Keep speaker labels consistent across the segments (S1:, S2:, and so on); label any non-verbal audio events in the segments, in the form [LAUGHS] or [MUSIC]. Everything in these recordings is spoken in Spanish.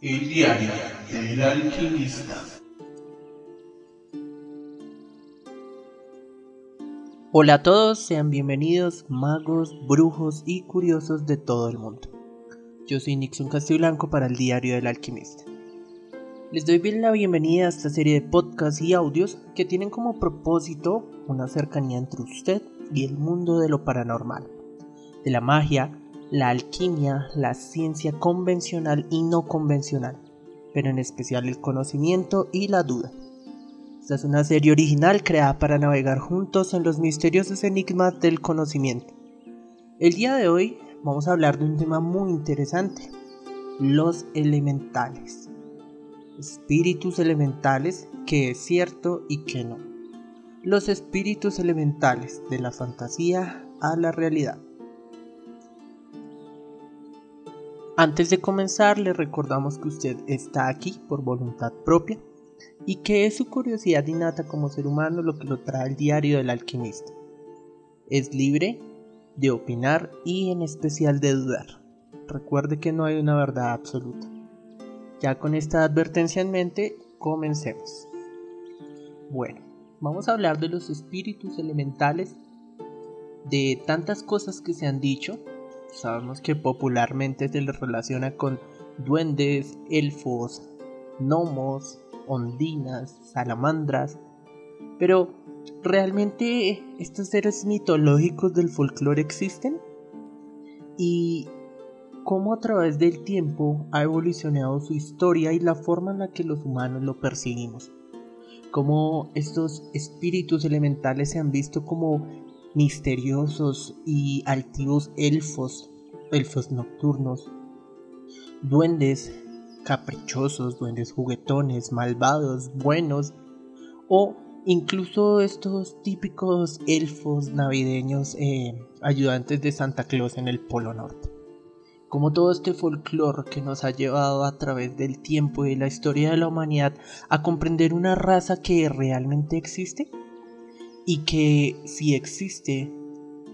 S1: El diario del alquimista.
S2: Hola a todos, sean bienvenidos magos, brujos y curiosos de todo el mundo. Yo soy Nixon Blanco para el diario del alquimista. Les doy bien la bienvenida a esta serie de podcasts y audios que tienen como propósito una cercanía entre usted y el mundo de lo paranormal, de la magia, la alquimia, la ciencia convencional y no convencional, pero en especial el conocimiento y la duda. Esta es una serie original creada para navegar juntos en los misteriosos enigmas del conocimiento. El día de hoy vamos a hablar de un tema muy interesante, los elementales. Espíritus elementales, que es cierto y que no. Los espíritus elementales de la fantasía a la realidad. Antes de comenzar, le recordamos que usted está aquí por voluntad propia y que es su curiosidad innata como ser humano lo que lo trae el diario del alquimista. Es libre de opinar y en especial de dudar. Recuerde que no hay una verdad absoluta. Ya con esta advertencia en mente, comencemos. Bueno, vamos a hablar de los espíritus elementales, de tantas cosas que se han dicho. Sabemos que popularmente se les relaciona con duendes, elfos, gnomos, ondinas, salamandras. Pero, ¿realmente estos seres mitológicos del folclore existen? ¿Y cómo a través del tiempo ha evolucionado su historia y la forma en la que los humanos lo percibimos? Cómo estos espíritus elementales se han visto como misteriosos y altivos elfos, elfos nocturnos, duendes caprichosos, duendes juguetones, malvados, buenos, o incluso estos típicos elfos navideños eh, ayudantes de Santa Claus en el Polo Norte. Como todo este folclore que nos ha llevado a través del tiempo y de la historia de la humanidad a comprender una raza que realmente existe y que si existe,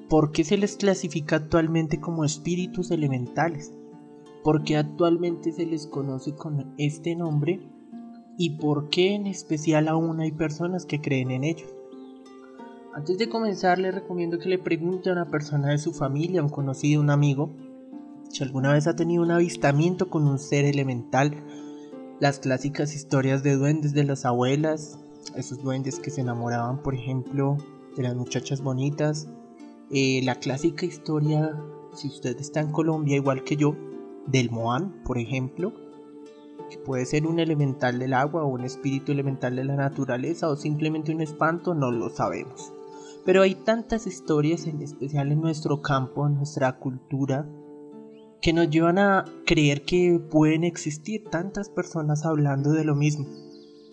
S2: ¿por qué se les clasifica actualmente como espíritus elementales? por qué actualmente se les conoce con este nombre y por qué en especial aún hay personas que creen en ellos. Antes de comenzar le recomiendo que le pregunte a una persona de su familia, un conocido, un amigo, si alguna vez ha tenido un avistamiento con un ser elemental, las clásicas historias de duendes de las abuelas, esos duendes que se enamoraban por ejemplo de las muchachas bonitas, eh, la clásica historia, si usted está en Colombia igual que yo, del Moan, por ejemplo, que puede ser un elemental del agua o un espíritu elemental de la naturaleza o simplemente un espanto, no lo sabemos. Pero hay tantas historias, en especial en nuestro campo, en nuestra cultura, que nos llevan a creer que pueden existir tantas personas hablando de lo mismo.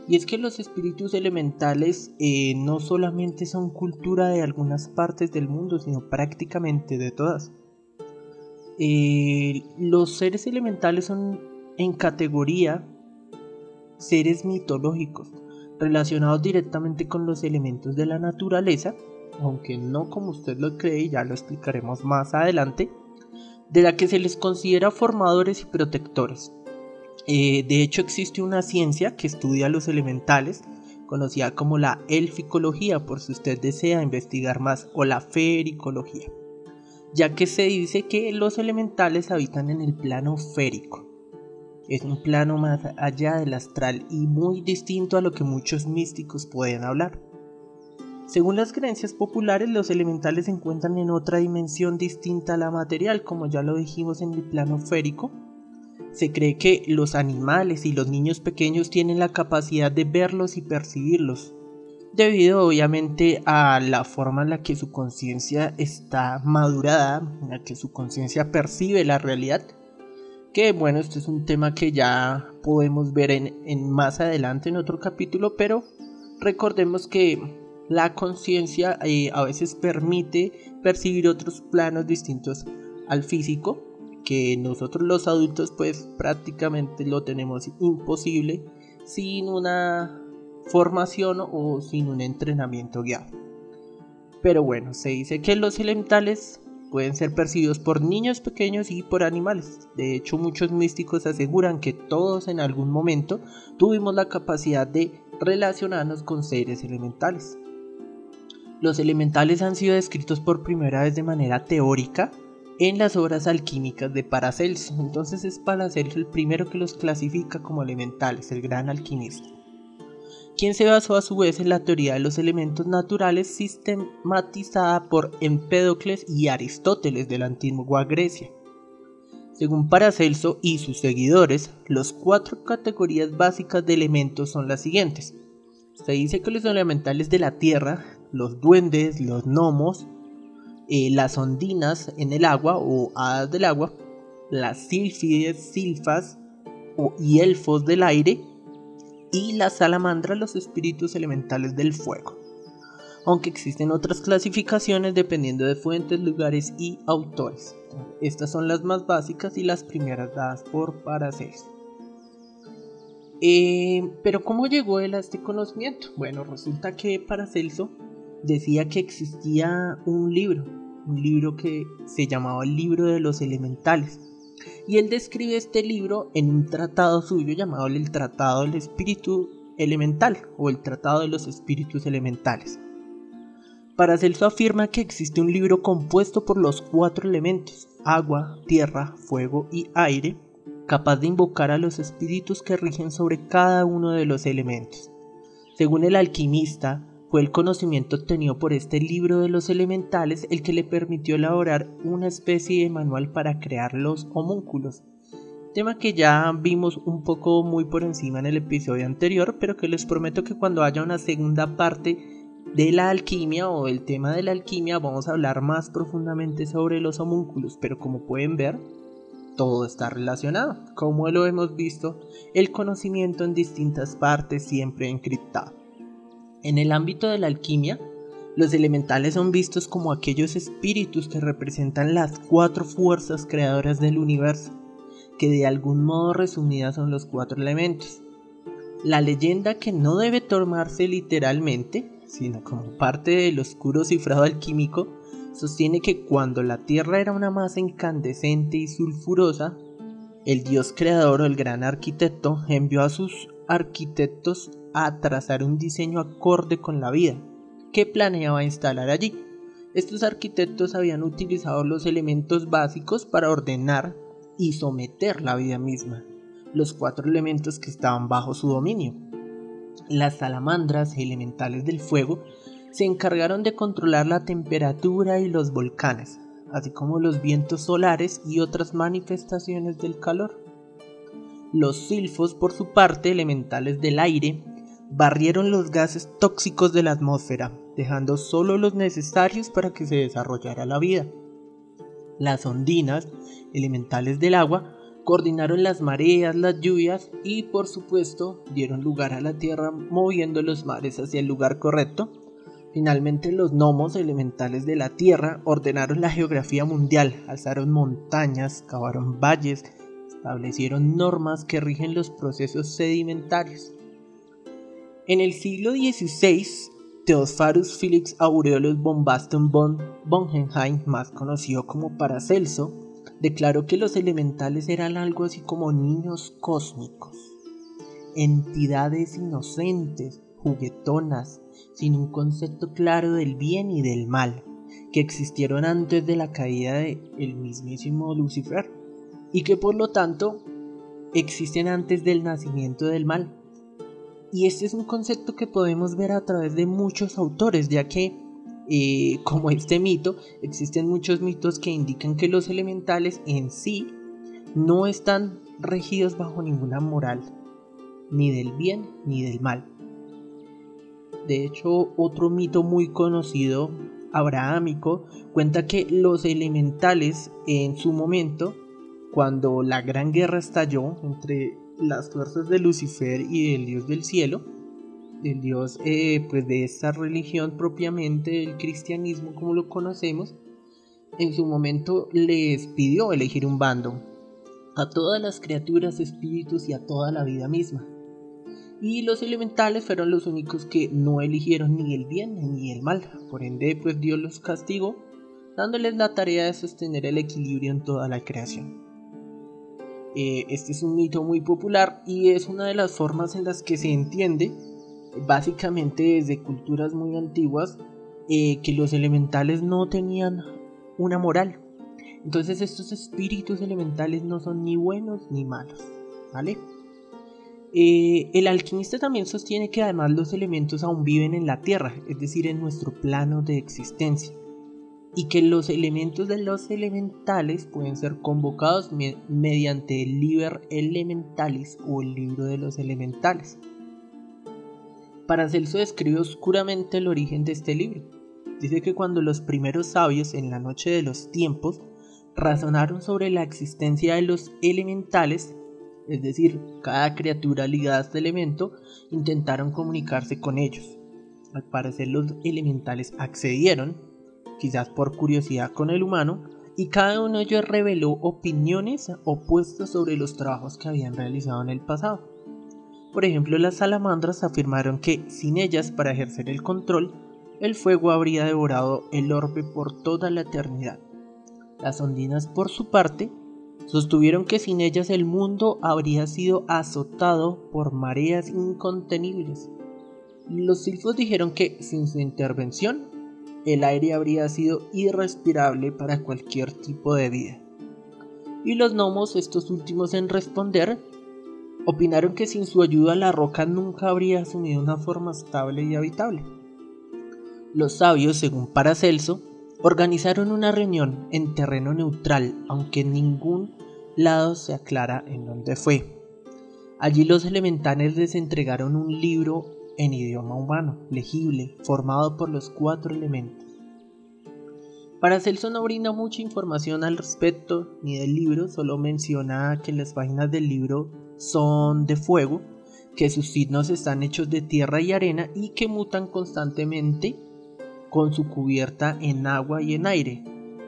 S2: Y es que los espíritus elementales eh, no solamente son cultura de algunas partes del mundo, sino prácticamente de todas. Eh, los seres elementales son en categoría seres mitológicos relacionados directamente con los elementos de la naturaleza, aunque no como usted lo cree, ya lo explicaremos más adelante, de la que se les considera formadores y protectores. Eh, de hecho existe una ciencia que estudia los elementales, conocida como la elficología, por si usted desea investigar más, o la fericología ya que se dice que los elementales habitan en el plano férico. Es un plano más allá del astral y muy distinto a lo que muchos místicos pueden hablar. Según las creencias populares, los elementales se encuentran en otra dimensión distinta a la material, como ya lo dijimos en el plano férico. Se cree que los animales y los niños pequeños tienen la capacidad de verlos y percibirlos, debido obviamente a la forma en la que su conciencia está madurada, en la que su conciencia percibe la realidad. Que bueno, este es un tema que ya podemos ver en, más adelante en otro capítulo, pero recordemos que la conciencia eh, a veces permite percibir otros planos distintos al físico, que nosotros los adultos pues prácticamente lo tenemos imposible sin una formación o sin un entrenamiento guiado. Pero bueno, se dice que los elementales pueden ser percibidos por niños pequeños y por animales. De hecho, muchos místicos aseguran que todos en algún momento tuvimos la capacidad de relacionarnos con seres elementales. Los elementales han sido descritos por primera vez de manera teórica en las obras alquímicas de Paracelso. Entonces es Paracelso el primero que los clasifica como elementales, el gran alquimista quien se basó a su vez en la teoría de los elementos naturales sistematizada por Empédocles y Aristóteles de la antigua Grecia. Según Paracelso y sus seguidores, las cuatro categorías básicas de elementos son las siguientes. Se dice que los elementales de la tierra, los duendes, los gnomos, eh, las ondinas en el agua o hadas del agua, las sílfides, silfas y elfos del aire, y la salamandra los espíritus elementales del fuego. Aunque existen otras clasificaciones dependiendo de fuentes, lugares y autores. Estas son las más básicas y las primeras dadas por Paracelso. Eh, pero ¿cómo llegó él a este conocimiento? Bueno, resulta que Paracelso decía que existía un libro, un libro que se llamaba el libro de los elementales, y él describe este libro en un tratado suyo llamado el Tratado del Espíritu Elemental o el Tratado de los Espíritus Elementales. Paracelso afirma que existe un libro compuesto por los cuatro elementos, agua, tierra, fuego y aire, capaz de invocar a los espíritus que rigen sobre cada uno de los elementos. Según el alquimista, fue el conocimiento obtenido por este libro de los elementales el que le permitió elaborar una especie de manual para crear los homúnculos, tema que ya vimos un poco muy por encima en el episodio anterior, pero que les prometo que cuando haya una segunda parte de la alquimia o el tema de la alquimia vamos a hablar más profundamente sobre los homúnculos, pero como pueden ver, todo está relacionado. Como lo hemos visto, el conocimiento en distintas partes siempre encriptado. En el ámbito de la alquimia, los elementales son vistos como aquellos espíritus que representan las cuatro fuerzas creadoras del universo, que de algún modo resumidas son los cuatro elementos. La leyenda que no debe tomarse literalmente, sino como parte del oscuro cifrado alquímico, sostiene que cuando la Tierra era una masa incandescente y sulfurosa, el dios creador o el gran arquitecto envió a sus arquitectos a trazar un diseño acorde con la vida que planeaba instalar allí. Estos arquitectos habían utilizado los elementos básicos para ordenar y someter la vida misma, los cuatro elementos que estaban bajo su dominio. Las salamandras elementales del fuego se encargaron de controlar la temperatura y los volcanes, así como los vientos solares y otras manifestaciones del calor. Los silfos, por su parte, elementales del aire, barrieron los gases tóxicos de la atmósfera, dejando solo los necesarios para que se desarrollara la vida. Las ondinas, elementales del agua, coordinaron las mareas, las lluvias y por supuesto dieron lugar a la tierra moviendo los mares hacia el lugar correcto. Finalmente los gnomos elementales de la tierra ordenaron la geografía mundial, alzaron montañas, cavaron valles, establecieron normas que rigen los procesos sedimentarios. En el siglo XVI, Theophorus Felix Aureolus von Basten von Bongenheim, más conocido como Paracelso, declaró que los elementales eran algo así como niños cósmicos, entidades inocentes, juguetonas, sin un concepto claro del bien y del mal, que existieron antes de la caída del mismísimo Lucifer, y que por lo tanto existen antes del nacimiento del mal y este es un concepto que podemos ver a través de muchos autores, ya que, eh, [LAUGHS] como este mito, existen muchos mitos que indican que los elementales en sí no están regidos bajo ninguna moral, ni del bien ni del mal. De hecho, otro mito muy conocido, abrahámico, cuenta que los elementales en su momento, cuando la gran guerra estalló entre las fuerzas de Lucifer y del Dios del cielo, del Dios eh, pues de esta religión propiamente, el cristianismo como lo conocemos, en su momento les pidió elegir un bando a todas las criaturas, espíritus y a toda la vida misma. Y los elementales fueron los únicos que no eligieron ni el bien ni el mal. Por ende, pues Dios los castigó dándoles la tarea de sostener el equilibrio en toda la creación. Eh, este es un mito muy popular y es una de las formas en las que se entiende, básicamente desde culturas muy antiguas, eh, que los elementales no tenían una moral. Entonces estos espíritus elementales no son ni buenos ni malos, ¿vale? Eh, el alquimista también sostiene que además los elementos aún viven en la Tierra, es decir, en nuestro plano de existencia, y que los elementos de los elementales pueden ser convocados mediante el Liber Elementalis o el libro de los elementales. Paracelso describe oscuramente el origen de este libro. Dice que cuando los primeros sabios en la noche de los tiempos razonaron sobre la existencia de los elementales, es decir, cada criatura ligada a este elemento, intentaron comunicarse con ellos. Al parecer los elementales accedieron, quizás por curiosidad con el humano, y cada uno de ellos reveló opiniones opuestas sobre los trabajos que habían realizado en el pasado. Por ejemplo, las salamandras afirmaron que sin ellas para ejercer el control, el fuego habría devorado el orbe por toda la eternidad. Las ondinas, por su parte, Sostuvieron que sin ellas el mundo habría sido azotado por mareas incontenibles. Los silfos dijeron que sin su intervención el aire habría sido irrespirable para cualquier tipo de vida. Y los gnomos, estos últimos en responder, opinaron que sin su ayuda la roca nunca habría asumido una forma estable y habitable. Los sabios, según Paracelso, organizaron una reunión en terreno neutral, aunque en ningún lado se aclara en dónde fue. Allí los elementales les entregaron un libro en idioma humano, legible, formado por los cuatro elementos. Paracelso no brinda mucha información al respecto ni del libro, solo menciona que las páginas del libro son de fuego, que sus signos están hechos de tierra y arena y que mutan constantemente con su cubierta en agua y en aire.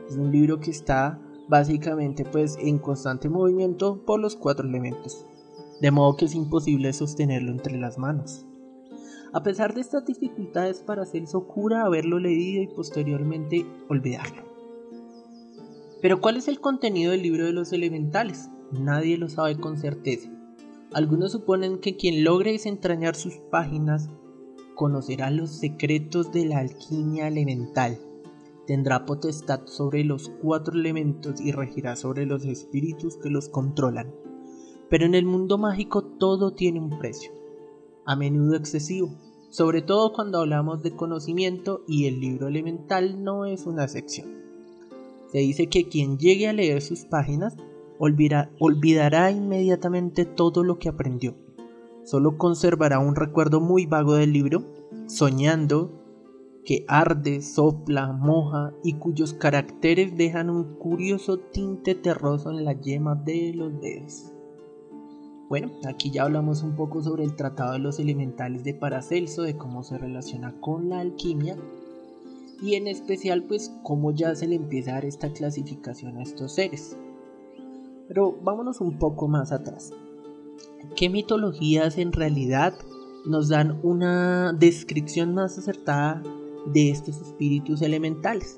S2: Es un libro que está básicamente pues en constante movimiento por los cuatro elementos, de modo que es imposible sostenerlo entre las manos. A pesar de estas dificultades, Paracelso cura haberlo leído y posteriormente olvidarlo. Pero ¿cuál es el contenido del libro de los elementales? Nadie lo sabe con certeza. Algunos suponen que quien logre desentrañar sus páginas conocerá los secretos de la alquimia elemental, tendrá potestad sobre los cuatro elementos y regirá sobre los espíritus que los controlan. Pero en el mundo mágico todo tiene un precio, a menudo excesivo, sobre todo cuando hablamos de conocimiento y el libro elemental no es una sección. Se dice que quien llegue a leer sus páginas olvidará inmediatamente todo lo que aprendió solo conservará un recuerdo muy vago del libro, soñando que arde, sopla, moja y cuyos caracteres dejan un curioso tinte terroso en la yema de los dedos. Bueno, aquí ya hablamos un poco sobre el tratado de los elementales de Paracelso, de cómo se relaciona con la alquimia y en especial pues cómo ya se le empieza a dar esta clasificación a estos seres. Pero vámonos un poco más atrás. ¿Qué mitologías en realidad nos dan una descripción más acertada de estos espíritus elementales?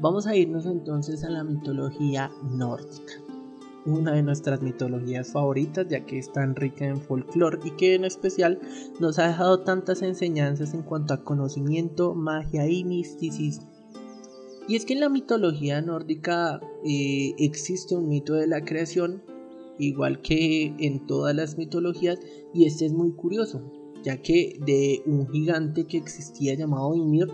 S2: Vamos a irnos entonces a la mitología nórdica, una de nuestras mitologías favoritas ya que es tan rica en folclore y que en especial nos ha dejado tantas enseñanzas en cuanto a conocimiento, magia y misticismo. Y es que en la mitología nórdica eh, existe un mito de la creación igual que en todas las mitologías, y este es muy curioso, ya que de un gigante que existía llamado Ymir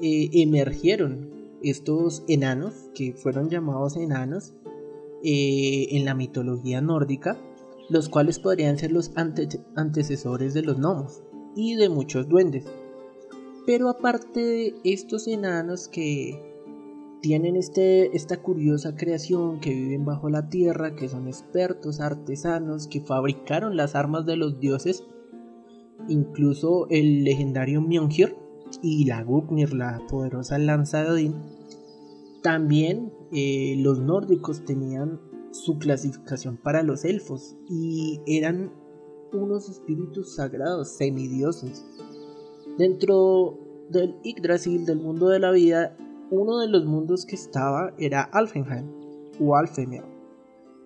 S2: eh, emergieron estos enanos, que fueron llamados enanos eh, en la mitología nórdica, los cuales podrían ser los antecesores de los gnomos y de muchos duendes. Pero aparte de estos enanos que tienen este, esta curiosa creación que viven bajo la tierra, que son expertos artesanos, que fabricaron las armas de los dioses, incluso el legendario Mjolnir y la Gugnir, la poderosa lanza de Odín. También eh, los nórdicos tenían su clasificación para los elfos y eran unos espíritus sagrados, semidioses. Dentro del Yggdrasil, del mundo de la vida, uno de los mundos que estaba era Alfenheim o Alfemir,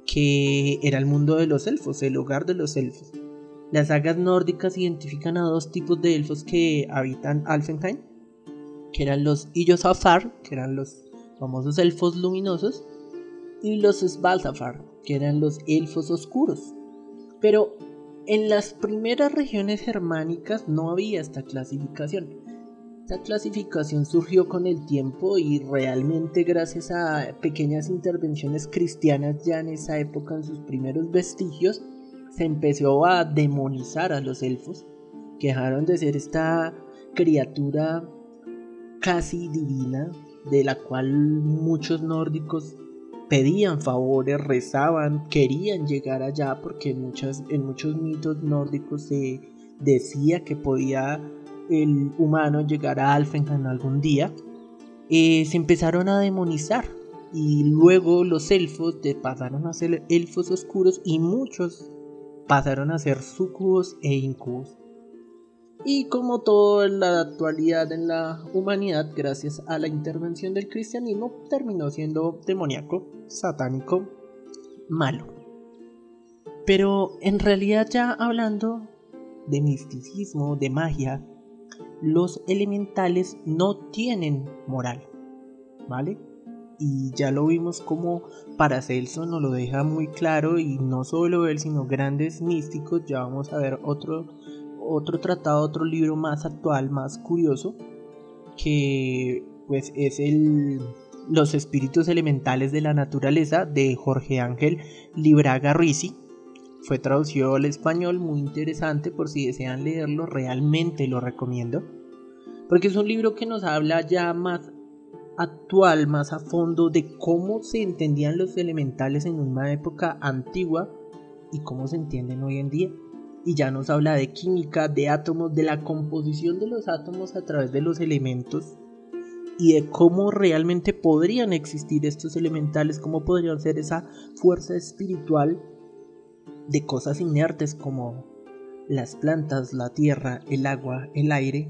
S2: que era el mundo de los elfos, el hogar de los elfos. Las sagas nórdicas identifican a dos tipos de elfos que habitan Alfenheim, que eran los Illosafar, que eran los famosos elfos luminosos, y los Svalsafar, que eran los elfos oscuros. Pero en las primeras regiones germánicas no había esta clasificación. Esta clasificación surgió con el tiempo y realmente gracias a pequeñas intervenciones cristianas ya en esa época en sus primeros vestigios se empezó a demonizar a los elfos, que dejaron de ser esta criatura casi divina, de la cual muchos nórdicos pedían favores, rezaban, querían llegar allá, porque en, en muchos mitos nórdicos se decía que podía el humano llegar a Alfenheim algún día, eh, se empezaron a demonizar. Y luego los elfos pasaron a ser elfos oscuros y muchos pasaron a ser sucubos e incubos. Y como todo en la actualidad en la humanidad, gracias a la intervención del cristianismo, terminó siendo demoníaco, satánico, malo. Pero en realidad ya hablando de misticismo, de magia, los elementales no tienen moral, ¿vale? y ya lo vimos como Paracelso nos lo deja muy claro y no solo él sino grandes místicos ya vamos a ver otro otro tratado otro libro más actual más curioso que pues es el los espíritus elementales de la naturaleza de Jorge Ángel Libraga fue traducido al español muy interesante por si desean leerlo realmente lo recomiendo porque es un libro que nos habla ya más actual más a fondo de cómo se entendían los elementales en una época antigua y cómo se entienden hoy en día. Y ya nos habla de química, de átomos, de la composición de los átomos a través de los elementos y de cómo realmente podrían existir estos elementales, cómo podrían ser esa fuerza espiritual de cosas inertes como las plantas, la tierra, el agua, el aire,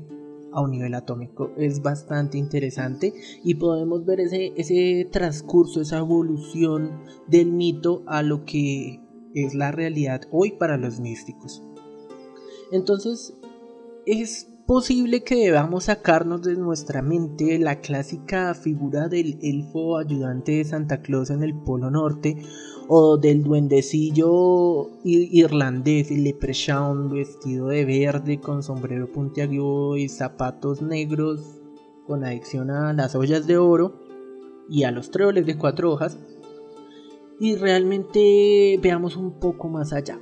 S2: a un nivel atómico. Es bastante interesante y podemos ver ese, ese transcurso, esa evolución del mito a lo que es la realidad hoy para los místicos. Entonces, es posible que debamos sacarnos de nuestra mente la clásica figura del elfo ayudante de Santa Claus en el Polo Norte o del duendecillo irlandés, leprechaun vestido de verde con sombrero puntiagudo y zapatos negros con adicción a las ollas de oro y a los tréboles de cuatro hojas y realmente veamos un poco más allá.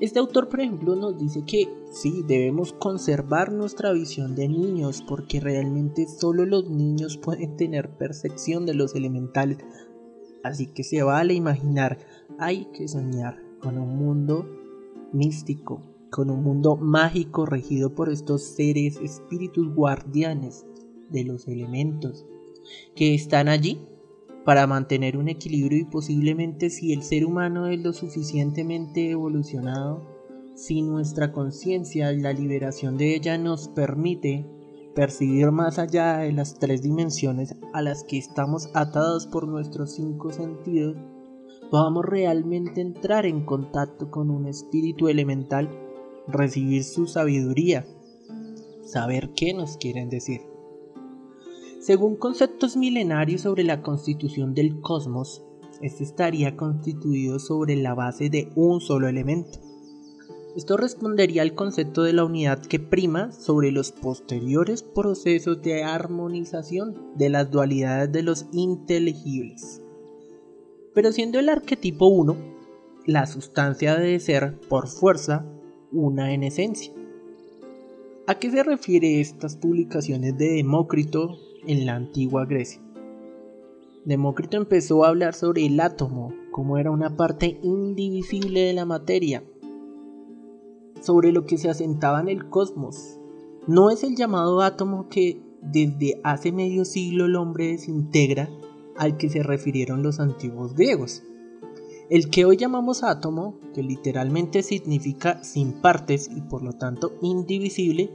S2: Este autor, por ejemplo, nos dice que sí, debemos conservar nuestra visión de niños porque realmente solo los niños pueden tener percepción de los elementales Así que se vale imaginar, hay que soñar con un mundo místico, con un mundo mágico regido por estos seres, espíritus guardianes de los elementos, que están allí para mantener un equilibrio y posiblemente si el ser humano es lo suficientemente evolucionado, si nuestra conciencia la liberación de ella nos permite percibir más allá de las tres dimensiones a las que estamos atados por nuestros cinco sentidos, podamos realmente entrar en contacto con un espíritu elemental, recibir su sabiduría, saber qué nos quieren decir. Según conceptos milenarios sobre la constitución del cosmos, este estaría constituido sobre la base de un solo elemento, esto respondería al concepto de la unidad que prima sobre los posteriores procesos de armonización de las dualidades de los inteligibles. Pero siendo el arquetipo 1, la sustancia debe ser, por fuerza, una en esencia. ¿A qué se refiere estas publicaciones de Demócrito en la antigua Grecia? Demócrito empezó a hablar sobre el átomo como era una parte indivisible de la materia sobre lo que se asentaba en el cosmos. No es el llamado átomo que desde hace medio siglo el hombre desintegra al que se refirieron los antiguos griegos. El que hoy llamamos átomo, que literalmente significa sin partes y por lo tanto indivisible,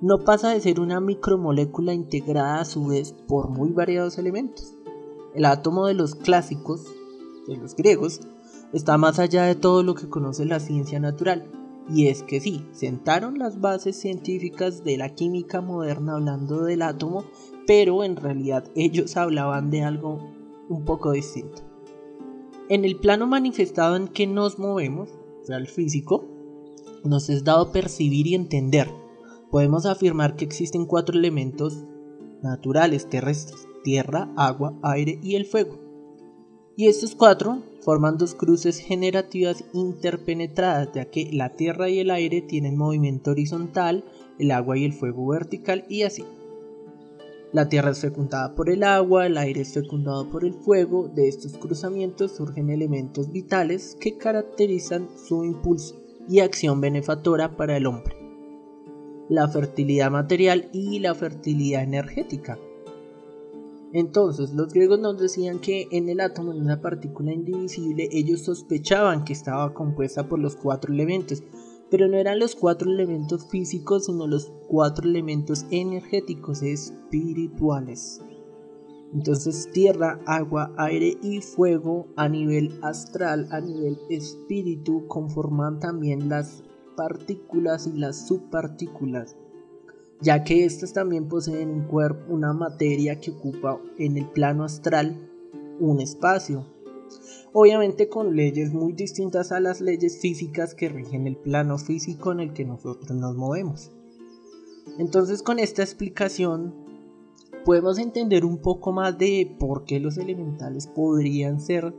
S2: no pasa de ser una micromolécula integrada a su vez por muy variados elementos. El átomo de los clásicos, de los griegos, está más allá de todo lo que conoce la ciencia natural. Y es que sí, sentaron las bases científicas de la química moderna hablando del átomo, pero en realidad ellos hablaban de algo un poco distinto. En el plano manifestado en que nos movemos, o sea, el físico, nos es dado percibir y entender. Podemos afirmar que existen cuatro elementos naturales terrestres, tierra, agua, aire y el fuego. Y estos cuatro forman dos cruces generativas interpenetradas, ya que la tierra y el aire tienen movimiento horizontal, el agua y el fuego vertical y así. La tierra es fecundada por el agua, el aire es fecundado por el fuego, de estos cruzamientos surgen elementos vitales que caracterizan su impulso y acción benefactora para el hombre. La fertilidad material y la fertilidad energética. Entonces, los griegos nos decían que en el átomo, en una partícula indivisible, ellos sospechaban que estaba compuesta por los cuatro elementos, pero no eran los cuatro elementos físicos, sino los cuatro elementos energéticos espirituales. Entonces tierra, agua, aire y fuego a nivel astral, a nivel espíritu, conforman también las partículas y las subpartículas, ya que estas también poseen un cuerpo, una materia que ocupa en el plano astral un espacio, obviamente con leyes muy distintas a las leyes físicas que rigen el plano físico en el que nosotros nos movemos. Entonces con esta explicación podemos entender un poco más de por qué los elementales podrían ser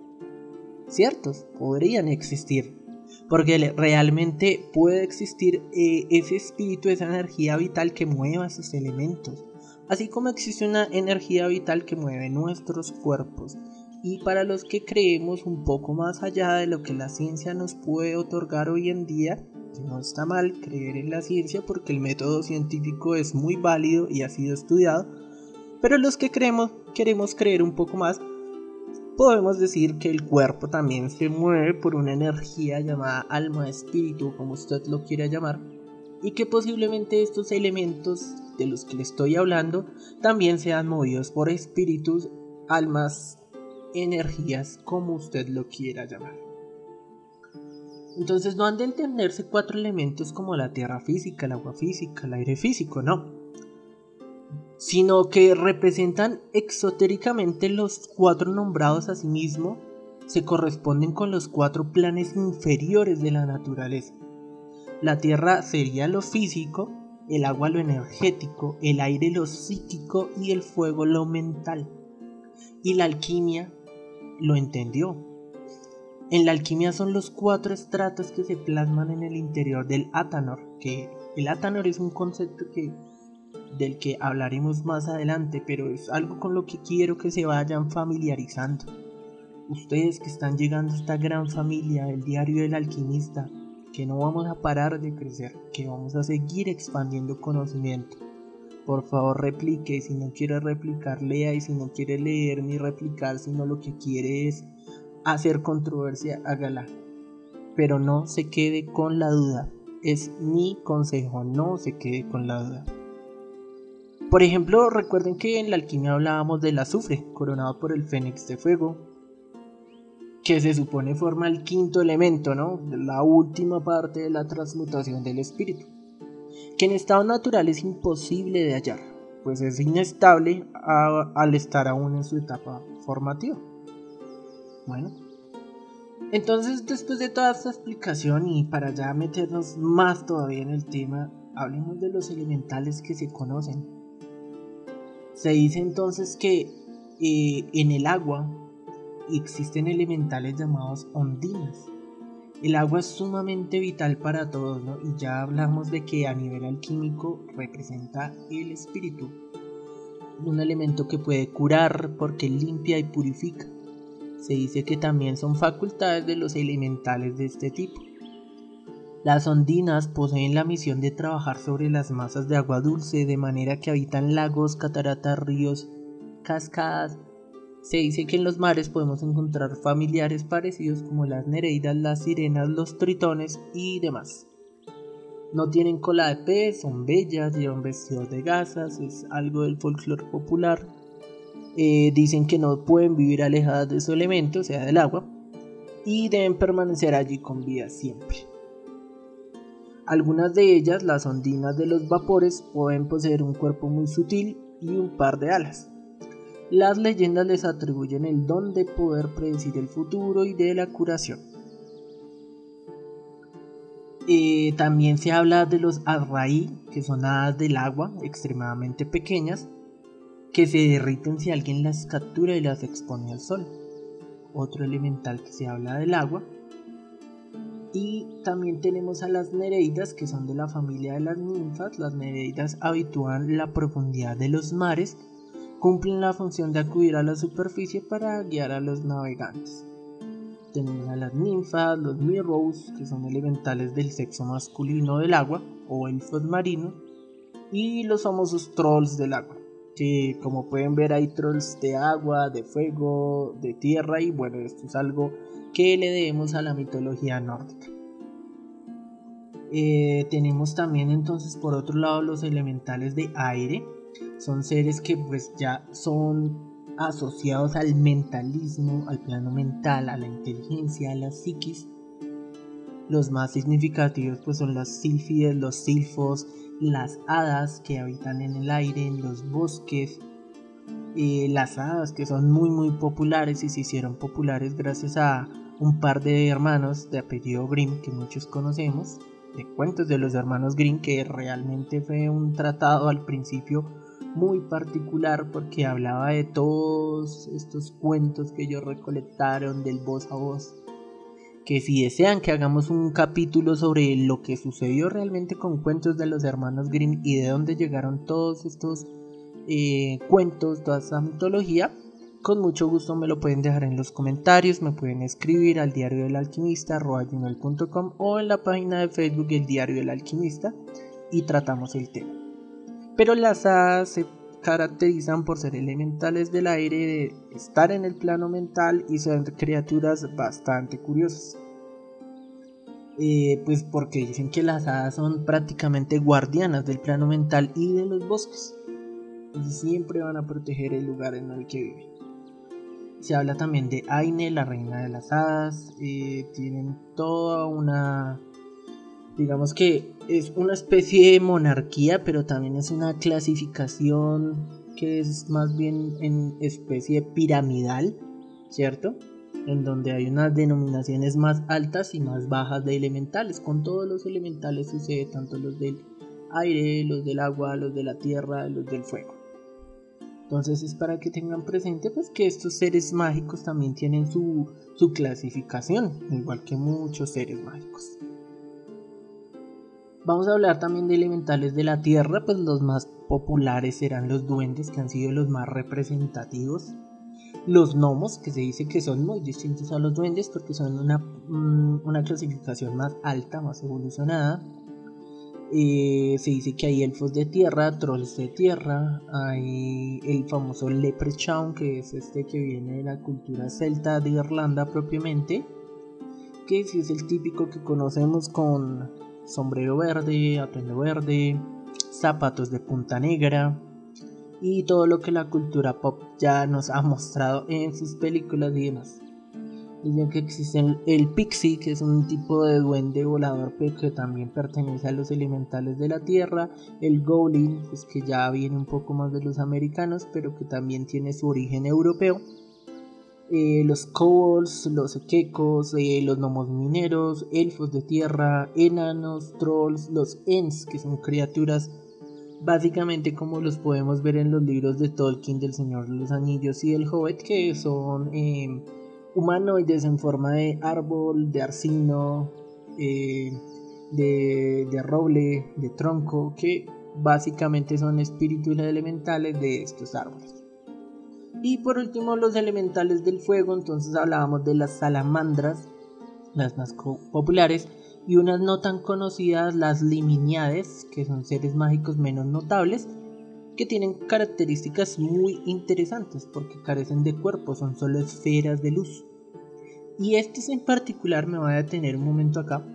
S2: ciertos, podrían existir. Porque realmente puede existir eh, ese espíritu, esa energía vital que mueva esos elementos. Así como existe una energía vital que mueve nuestros cuerpos y para los que creemos un poco más allá de lo que la ciencia nos puede otorgar hoy en día, no está mal creer en la ciencia porque el método científico es muy válido y ha sido estudiado, pero los que creemos, queremos creer un poco más, podemos decir que el cuerpo también se mueve por una energía llamada alma espíritu, como usted lo quiera llamar, y que posiblemente estos elementos de los que le estoy hablando también sean movidos por espíritus, almas energías, como usted lo quiera llamar. Entonces no han de entenderse cuatro elementos como la tierra física, el agua física, el aire físico, no. Sino que representan exotéricamente los cuatro nombrados a sí mismo, se corresponden con los cuatro planes inferiores de la naturaleza. La tierra sería lo físico, el agua lo energético, el aire lo psíquico y el fuego lo mental. Y la alquimia lo entendió. En la alquimia son los cuatro estratos que se plasman en el interior del Atanor, que el Atanor es un concepto que del que hablaremos más adelante, pero es algo con lo que quiero que se vayan familiarizando. Ustedes que están llegando a esta gran familia, el diario del alquimista, que no vamos a parar de crecer, que vamos a seguir expandiendo conocimiento por favor replique, si no quiere replicar, lea y si no quiere leer ni replicar, sino lo que quiere es hacer controversia, hágala. Pero no se quede con la duda. Es mi consejo, no se quede con la duda. Por ejemplo, recuerden que en la alquimia hablábamos del azufre, coronado por el fénix de fuego, que se supone forma el quinto elemento, ¿no? La última parte de la transmutación del espíritu que en estado natural es imposible de hallar, pues es inestable al estar aún en su etapa formativa. Bueno, entonces después de toda esta explicación y para ya meternos más todavía en el tema, hablemos de los elementales que se conocen. Se dice entonces que eh, en el agua existen elementales llamados ondinas el agua es sumamente vital para todos. Y ya hablamos de que a nivel alquímico representa el espíritu, un elemento que puede curar porque limpia y purifica. Se dice que también son facultades de los elementales de este tipo. Las ondinas poseen la misión de trabajar sobre las masas de agua dulce de manera que habitan lagos, cataratas, ríos, cascadas se dice que en los mares podemos encontrar familiares parecidos como las nereidas, las sirenas, los tritones y demás. No tienen cola de pez, son bellas, llevan vestidos de gasas, es algo del folclore popular. Eh, dicen que no pueden vivir alejadas de su elemento, o sea, del agua, y deben permanecer allí con vida siempre. Algunas de ellas, las ondinas de los vapores, pueden poseer un cuerpo muy sutil y un par de alas. Las leyendas les atribuyen el don de poder predecir el futuro y de la curación. Eh, también se habla de los arraí, que son hadas del agua extremadamente pequeñas, que se derriten si alguien las captura y las expone al sol. Otro elemental que se habla del agua. Y también tenemos a las nereidas, que son de la familia de las ninfas. Las nereidas habitúan la profundidad de los mares, cumplen la función de acudir a la superficie para guiar a los navegantes. Tenemos a las ninfas, los mirrors, que son elementales del sexo masculino del agua, o elfos marinos, y los famosos trolls del agua, que como pueden ver hay trolls de agua, de fuego, de tierra, y bueno, esto es algo que le debemos a la mitología nórdica. Eh, tenemos también entonces por otro lado los elementales de aire, son seres que pues ya son asociados al mentalismo, al plano mental, a la inteligencia, a la psiquis. Los más significativos pues son las sílfides, los silfos, las hadas que habitan en el aire, en los bosques, eh, las hadas que son muy muy populares y se hicieron populares gracias a un par de hermanos de apellido Grimm que muchos conocemos, de cuentos de los hermanos Grimm que realmente fue un tratado al principio muy particular porque hablaba de todos estos cuentos que ellos recolectaron del voz a voz. Que si desean que hagamos un capítulo sobre lo que sucedió realmente con cuentos de los hermanos Grimm y de dónde llegaron todos estos eh, cuentos, toda esa mitología, con mucho gusto me lo pueden dejar en los comentarios, me pueden escribir al diario del alquimista o en la página de Facebook El Diario del Alquimista y tratamos el tema. Pero las se caracterizan por ser elementales del aire, de estar en el plano mental y son criaturas bastante curiosas. Eh, pues porque dicen que las hadas son prácticamente guardianas del plano mental y de los bosques. Y siempre van a proteger el lugar en el que viven. Se habla también de Aine, la reina de las hadas. Eh, tienen toda una digamos que es una especie de monarquía, pero también es una clasificación que es más bien en especie piramidal, ¿cierto? En donde hay unas denominaciones más altas y más bajas de elementales. Con todos los elementales sucede tanto los del aire, los del agua, los de la tierra, los del fuego. Entonces es para que tengan presente pues que estos seres mágicos también tienen su, su clasificación, igual que muchos seres mágicos. Vamos a hablar también de elementales de la Tierra, pues los más populares serán los duendes, que han sido los más representativos. Los gnomos, que se dice que son muy distintos a los duendes porque son una, mm, clasificación más alta, más evolucionada. Eh, se dice que hay elfos de tierra, trolls de tierra, hay el famoso leprechaun, que es este que viene de la cultura celta de Irlanda propiamente, que es el típico que conocemos con sombrero verde, atuendo verde, zapatos de punta negra y todo lo que la cultura pop ya nos ha mostrado en sus películas y demás. Dicen que existe el pixie, que es un tipo de duende volador pero que también pertenece a los elementales de la tierra, el goblin, pues que ya viene un poco más de los americanos, pero que también tiene su origen europeo eh, los kobolds, los equecos, eh, los gnomos mineros, elfos de tierra, enanos, trolls, los ents, que son criaturas básicamente como los podemos ver en los libros de Tolkien del Señor de los Anillos y el Hobbit, que son em, humanoides en forma de árbol, de arcino, eh, de roble, de tronco, que básicamente son espíritus elementales de estos árboles. Y por último los elementales del fuego, entonces hablábamos de las salamandras, las más populares, y unas no tan conocidas, las liminiades, que son seres mágicos menos notables, que tienen características muy interesantes porque carecen de cuerpo, son solo esferas de luz. Y estos en particular me voy a detener un momento acá,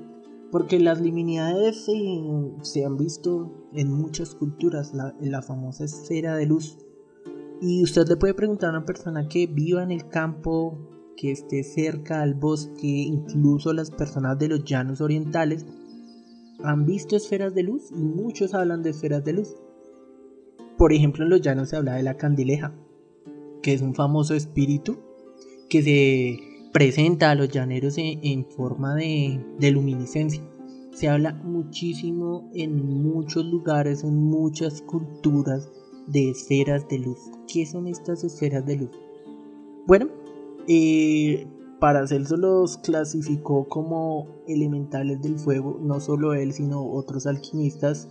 S2: Porque las liminidades se, han visto en muchas culturas, la famosa esfera de luz. Y usted le puede preguntar a una persona que viva en el campo, que esté cerca al bosque, incluso las personas de los llanos orientales, han visto esferas de luz y muchos hablan de esferas de luz. Por ejemplo, en los llanos se habla de la candileja, que es un famoso espíritu que se presenta a los llaneros en, forma de, de luminiscencia. Se habla muchísimo en muchos lugares, en muchas culturas, de esferas de luz. ¿Qué son estas esferas de luz? Bueno, eh, Paracelso los clasificó como elementales del fuego, no solo él, sino otros alquimistas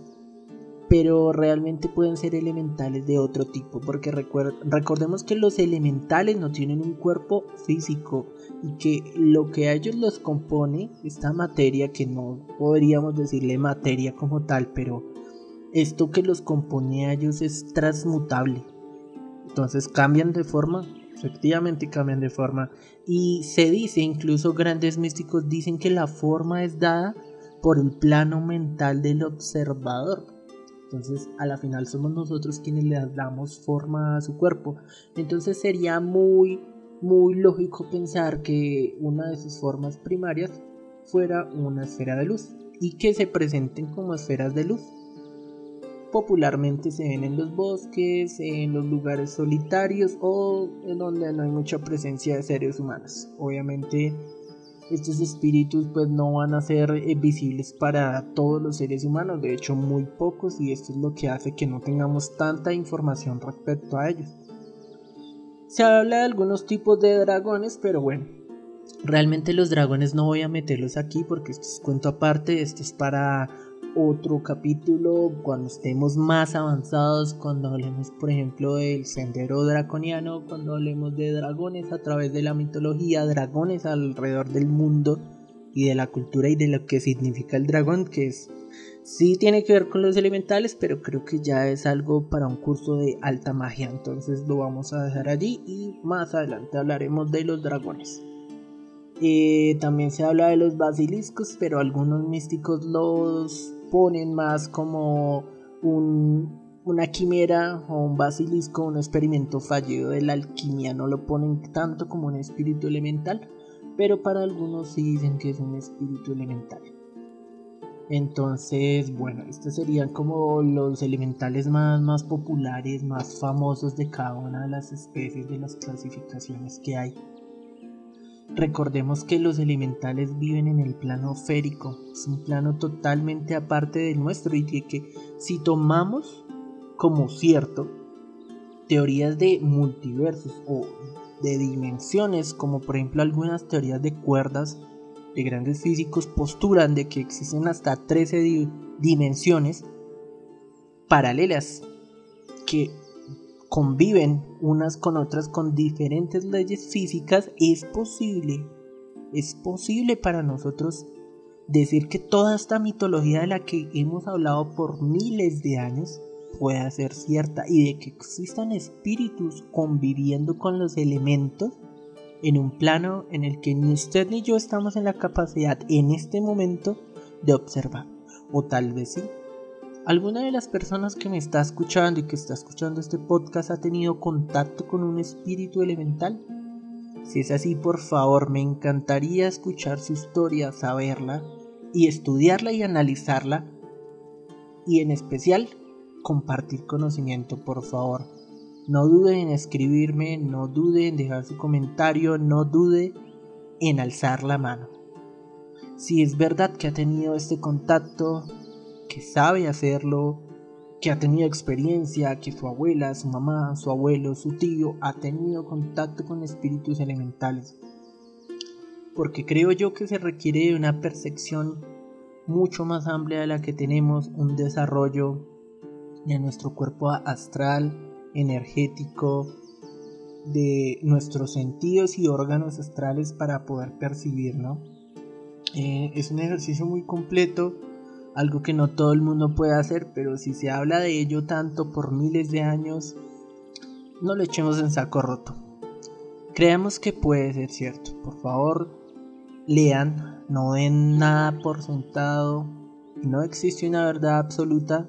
S2: pero realmente pueden ser elementales de otro tipo, porque recordemos que los elementales no tienen un cuerpo físico y que lo que a ellos los compone, esta materia, que no podríamos decirle materia como tal, pero esto que los compone a ellos es transmutable. Entonces cambian de forma, efectivamente cambian de forma. Y se dice, incluso grandes místicos dicen que la forma es dada por el plano mental del observador. Entonces, a la final somos nosotros quienes le damos forma a su cuerpo. Entonces sería muy, muy lógico pensar que una de sus formas primarias fuera una esfera de luz y que se presenten como esferas de luz. Popularmente se ven en los bosques, en los lugares solitarios o en donde no hay mucha presencia de seres humanos. Obviamente estos espíritus pues no van a ser eh, visibles para todos los seres humanos, de hecho muy pocos y esto es lo que hace que no tengamos tanta información respecto a ellos. Se habla de algunos tipos de dragones, pero bueno, realmente los dragones no voy a meterlos aquí porque esto es cuento aparte, esto es para otro capítulo cuando estemos más avanzados, cuando hablemos por ejemplo del sendero draconiano, cuando hablemos de dragones a través de la mitología, dragones alrededor del mundo y de la cultura y de lo que significa el dragón, que es sí tiene que ver con los elementales, pero creo que ya es algo para un curso de alta magia, entonces lo vamos a dejar allí y más adelante hablaremos de los dragones. Eh, también se habla de los basiliscos, pero algunos místicos los ponen más como una quimera o un basilisco, un experimento fallido de la alquimia, no lo ponen tanto como un espíritu elemental, pero para algunos sí dicen que es un espíritu elemental. Entonces, bueno, estos serían como los elementales más, más populares, más famosos de cada una de las especies de las clasificaciones que hay. Recordemos que los elementales viven en el plano férico, es un plano totalmente aparte del nuestro y que si tomamos como cierto teorías de multiversos o de dimensiones, como por ejemplo algunas teorías de cuerdas de grandes físicos postulan de que existen hasta 13 dimensiones paralelas que conviven unas con otras con diferentes leyes físicas, es posible, es posible para nosotros decir que toda esta mitología de la que hemos hablado por miles de años pueda ser cierta y de que existan espíritus conviviendo con los elementos en un plano en el que ni usted ni yo estamos en la capacidad en este momento de observar. O tal vez sí, ¿Alguna de las personas que me está escuchando y que está escuchando este podcast ha tenido contacto con un espíritu elemental? Si es así, por favor, me encantaría escuchar su historia, saberla y estudiarla y analizarla. Y en especial, compartir conocimiento, por favor. No dude en escribirme, no dude en dejar su comentario, no dude en alzar la mano. Si es verdad que ha tenido este contacto, que sabe hacerlo, que ha tenido experiencia, que su abuela, su mamá, su abuelo, su tío ha tenido contacto con espíritus elementales. Porque creo yo que se requiere una percepción mucho más amplia de la que tenemos, un desarrollo de nuestro cuerpo astral, energético, de nuestros sentidos y órganos astrales para poder percibir, ¿no? Eh, es un ejercicio muy completo algo que no todo el mundo puede hacer, pero si se habla de ello tanto por miles de años, no lo echemos en saco roto. Creemos que puede ser cierto. Por favor, lean, no den nada por sentado, no existe una verdad absoluta,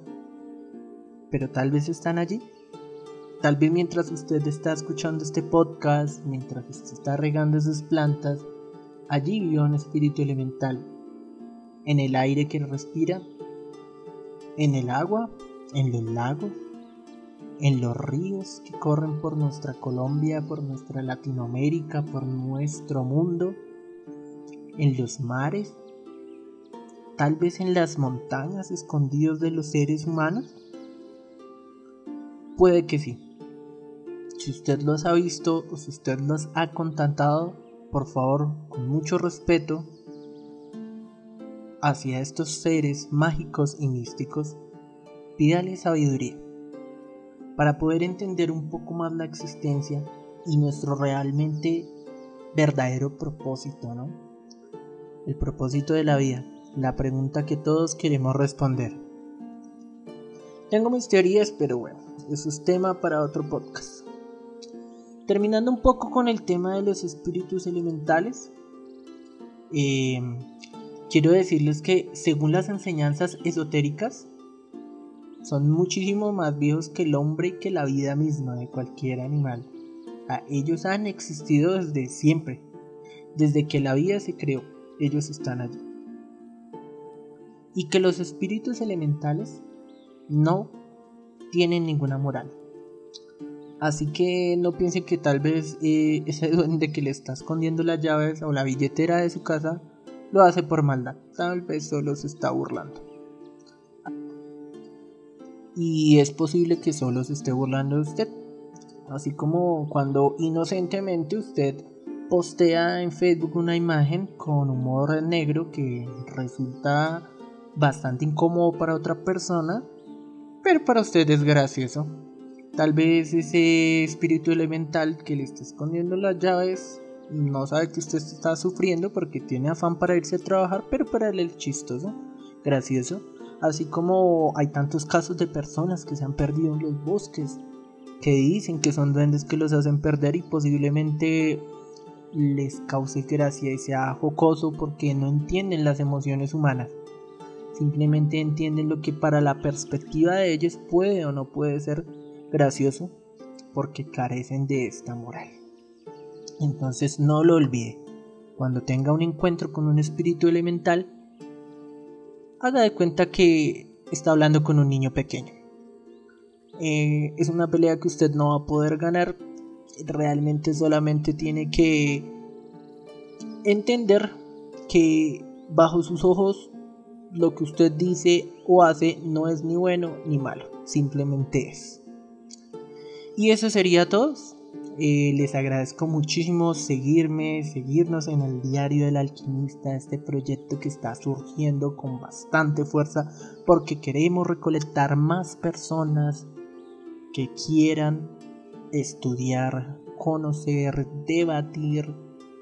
S2: pero tal vez están allí. Tal vez mientras usted está escuchando este podcast, mientras usted está regando sus plantas, allí vive un espíritu elemental. En el aire que respira, en el agua, en los lagos, en los ríos que corren por nuestra Colombia, por nuestra Latinoamérica, por nuestro mundo, en los mares, tal vez en las montañas escondidos de los seres humanos. Puede que sí. Si usted los ha visto o si usted los ha contactado, por favor, con mucho respeto hacia estos seres mágicos y místicos, pídale sabiduría para poder entender un poco más la existencia y nuestro realmente verdadero propósito, ¿no? El propósito de la vida, la pregunta que todos queremos responder. Tengo mis teorías, pero bueno, eso es tema para otro podcast. Terminando un poco con el tema de los espíritus elementales, eh, quiero decirles que según las enseñanzas esotéricas, son muchísimo más viejos que el hombre y que la vida misma de cualquier animal. ellos han existido desde siempre. Desde que la vida se creó, ellos están allí. Y que los espíritus elementales no tienen ninguna moral. Así que no piensen que tal vez eh, [LAUGHS] ese duende que le está escondiendo las llaves o la billetera de su casa lo hace por maldad. Tal vez solo se está burlando y es posible que solo se esté burlando de usted. Así como cuando inocentemente usted postea en Facebook una imagen con humor negro que resulta bastante incómodo para otra persona, pero para usted es gracioso. Tal vez ese espíritu elemental que le está escondiendo las llaves no sabe que usted está sufriendo porque tiene afán para irse a trabajar, pero para él es chistoso, gracioso. Así como hay tantos casos de personas que se han perdido en los bosques, que dicen que son duendes que los hacen perder y posiblemente les cause gracia y sea jocoso porque no entienden las emociones humanas. Simplemente entienden lo que para la perspectiva de ellos puede o no puede ser gracioso porque carecen de esta moral. Entonces no lo olvide. Cuando tenga un encuentro con un espíritu elemental, haga de cuenta que está hablando con un niño pequeño. Eh, es una pelea que usted no va a poder ganar. Realmente solamente tiene que entender que bajo sus ojos lo que usted dice o hace no es ni bueno ni malo, simplemente es. Y eso sería todo. Eh, les agradezco muchísimo seguirme, seguirnos en el diario del alquimista, este proyecto que está surgiendo con bastante fuerza porque queremos recolectar más personas que quieran estudiar, conocer, debatir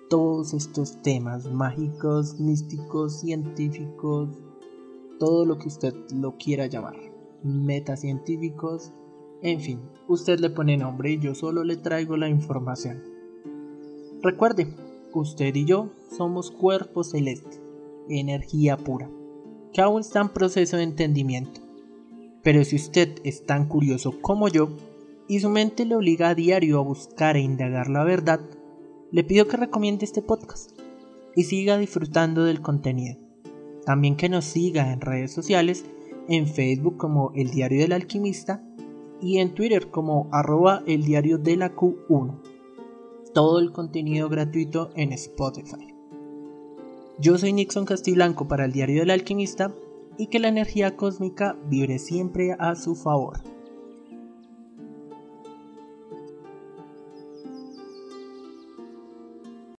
S2: todos estos temas mágicos, místicos, científicos, todo lo que usted lo quiera llamar, metacientíficos en fin, usted le pone nombre y yo solo le traigo la información. Recuerde, usted y yo somos cuerpos celestes, energía pura, que aún está en proceso de entendimiento. Pero si usted es tan curioso como yo, y su mente le obliga a diario a buscar e indagar la verdad, le pido que recomiende este podcast y siga disfrutando del contenido. También que nos siga en redes sociales, en Facebook como El Diario del Alquimista y en Twitter como arroba el diario de la Q1. Todo el contenido gratuito en Spotify. Yo soy Nixon Castiblanco para el diario del alquimista y que la energía cósmica vibre siempre a su favor.